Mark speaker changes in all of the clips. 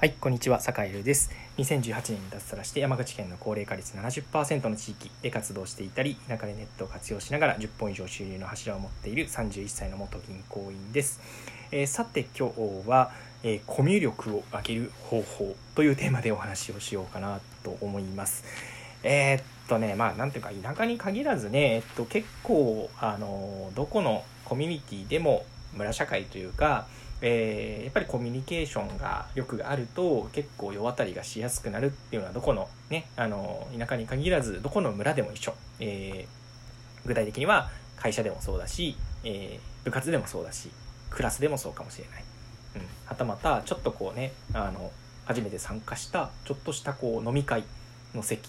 Speaker 1: はい、こんにちは、坂井です。2018年に脱サラして山口県の高齢化率70%の地域で活動していたり、田舎でネットを活用しながら10本以上収入の柱を持っている31歳の元銀行員です。えー、さて今日は、えー、コミュ力を上げる方法というテーマでお話をしようかなと思います。えー、っとね、まあなんていうか田舎に限らずね、えっと結構あのどこのコミュニティでも村社会というか、えー、やっぱりコミュニケーションが力があると結構世渡りがしやすくなるっていうのはどこのねあの田舎に限らずどこの村でも一緒、えー、具体的には会社でもそうだし、えー、部活でもそうだしクラスでもそうかもしれない、うん、はたまたちょっとこうねあの初めて参加したちょっとしたこう飲み会の席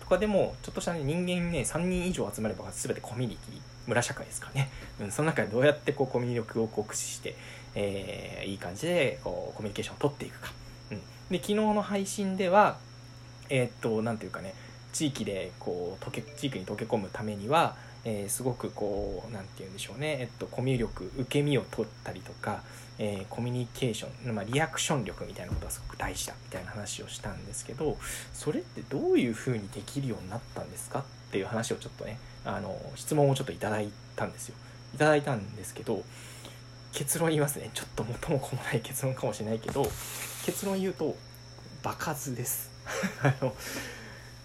Speaker 1: とかでもちょっとした、ね、人間ね3人以上集まれば全てコミュニティ村社会ですかね、うん、その中でどうやってこうコミュ力をこう駆使して、えー、いい感じでこうコミュニケーションを取っていくか、うん、で昨日の配信ではえー、っと何ていうかね地域でこう溶け地域に溶け込むためには、えー、すごくこう何て言うんでしょうね、えっと、コミュ力受け身を取ったりとか、えー、コミュニケーション、まあ、リアクション力みたいなことがすごく大事だみたいな話をしたんですけどそれってどういうふうにできるようになったんですか？っていう話をちょっとねあの質問をちょっといただいたんですよ。いただいたんですけど結論言いますね。ちょっと元も子もない結論かもしれないけど結論言うと場数です。あの、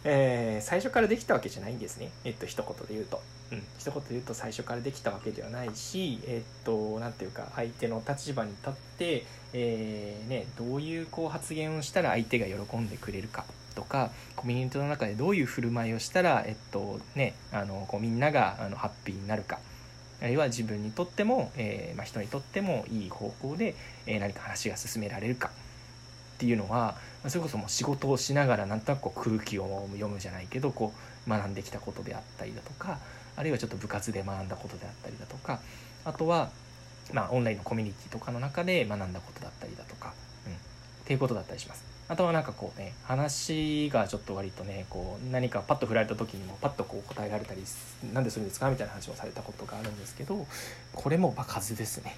Speaker 1: えー、最初からできたわけじゃないんですね。えっと一言で言うと、うん、一言で言うと最初からできたわけではないしえっと何ていうか相手の立場に立って、えー、ね、どういうこう発言をしたら相手が喜んでくれるかとかコミュニティの中でどういう振る舞いをしたら、えっとね、あのこうみんながあのハッピーになるか。あるいは自分にとっても、えー、まあ、人にとってもいい方向で、えー、何か話が進められるかっていうのはそれこそもう仕事をしながらなんとなくこう空気を読むじゃないけどこう学んできたことであったりだとかあるいはちょっと部活で学んだことであったりだとかあとは、まあ、オンラインのコミュニティとかの中で学んだことだったりだとか、うん、っていうことだったりします。あとはなんかこうね話がちょっと割とねこう何かパッと振られた時にもパッとこう答えられたりなんでするんですかみたいな話をされたことがあるんですけどこれも場数ですね。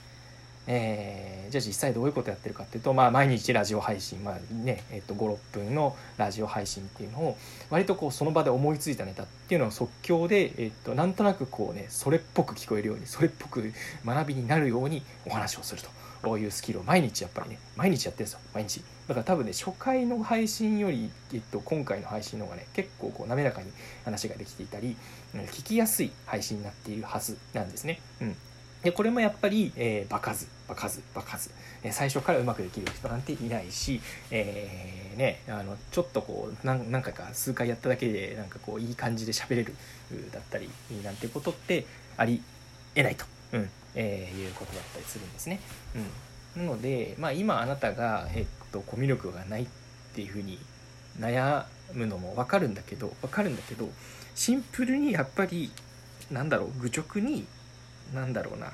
Speaker 1: えー、じゃあ実際どういうことやってるかっていうと、まあ、毎日ラジオ配信、まあねえっと、56分のラジオ配信っていうのを割とこうその場で思いついたネタっていうのを即興で、えっと、なんとなくこうねそれっぽく聞こえるようにそれっぽく学びになるようにお話をすると。こういうスキルを毎日やっぱりね毎日やってるんですよ。毎日。だから多分ね初回の配信より、えっと、今回の配信の方がね結構こう滑らかに話ができていたり聞きやすい配信になっているはずなんですね。うん。でこれもやっぱり、えー、場数場数場数、えー、最初からうまくできる人なんていないし、えー、ね、あのちょっとこう何回か数回やっただけでなんかこういい感じで喋れるだったりなんてことってありえないと、うん。えー、いうことだったりするんですね。うん、なので、まあ、今あなたが、えっと、コミュ力がないっていうふうに悩むのも分かるんだけど分かるんだけどシンプルにやっぱりなんだろう愚直になんだろうな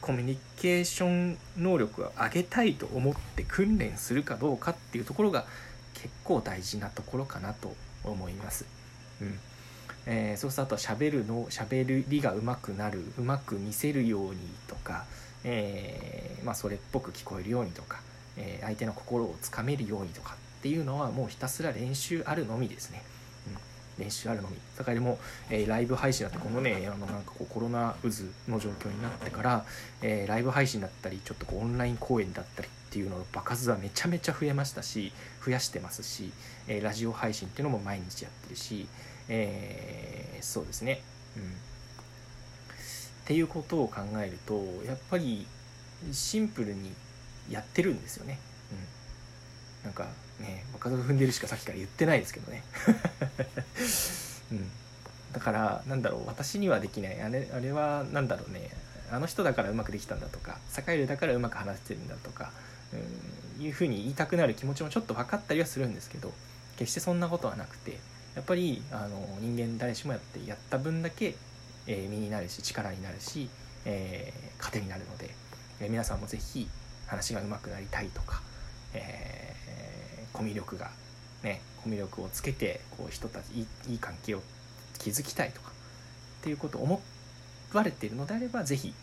Speaker 1: コミュニケーション能力を上げたいと思って訓練するかどうかっていうところが結構大事なところかなと思います。うんえー、そうするとあとは喋るの喋りがうまくなるうまく見せるようにとか、えー、まあ、それっぽく聞こえるようにとか、えー、相手の心をつかめるようにとかっていうのはもうひたすら練習あるのみですね。うん、練習あるのみ。だからでも、えライブ配信だってこのねあのなんかこうコロナ渦の状況になってから、えライブ配信だったりちょっとこうオンライン公演だったりっていうのの場数はめちゃめちゃ増えましたし増やしてますし、えラジオ配信っていうのも毎日やってるし、えー、そうですね、うん。っていうことを考えるとやっぱりシンプルにやってるんですよね。うん、なんかね若造踏んでるしかさっきから言ってないですけどね。うん、だからなんだろう私にはできないあれあれは何だろうねあの人だからうまくできたんだとか坂井だからうまく話してるんだとか、うん、いうふうに言いたくなる気持ちもちょっと分かったりはするんですけど決してそんなことはなくてやっぱりあの人間誰しもやってやった分だけ、えー、身になるし力になるし、えー、糧になるので、えー、皆さんも是非話が上手くなりたいとか、えー、コミュ力がねコミュ力をつけてこう人たちいいいい関係を築きたいとかっていうことを思われているのであれば是非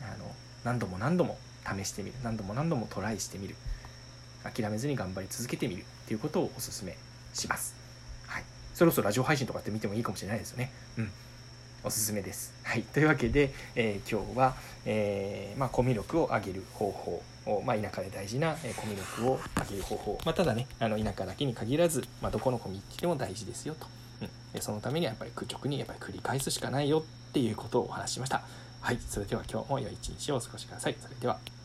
Speaker 1: あの何度も何度も試してみる何度も何度もトライしてみる諦めずに頑張り続けてみるっていうことをお勧めします。はい、そろそろラジオ配信とかって見てもいいかもしれないですよね。うんおすすめです。はい、というわけで、えー今日は、えーまあ、コミュ力を上げる方法を、まあ、田舎で大事な、えーコミュ力を上げる方法、まあ、ただねあの田舎だけに限らず、まあ、どこのコミュニティでも大事ですよと、うん、でそのためにはやっぱり愚直にやっぱり繰り返すしかないよっていうことをお話ししました。はい、それでは今日も良い一日をお過ごしください。それでは。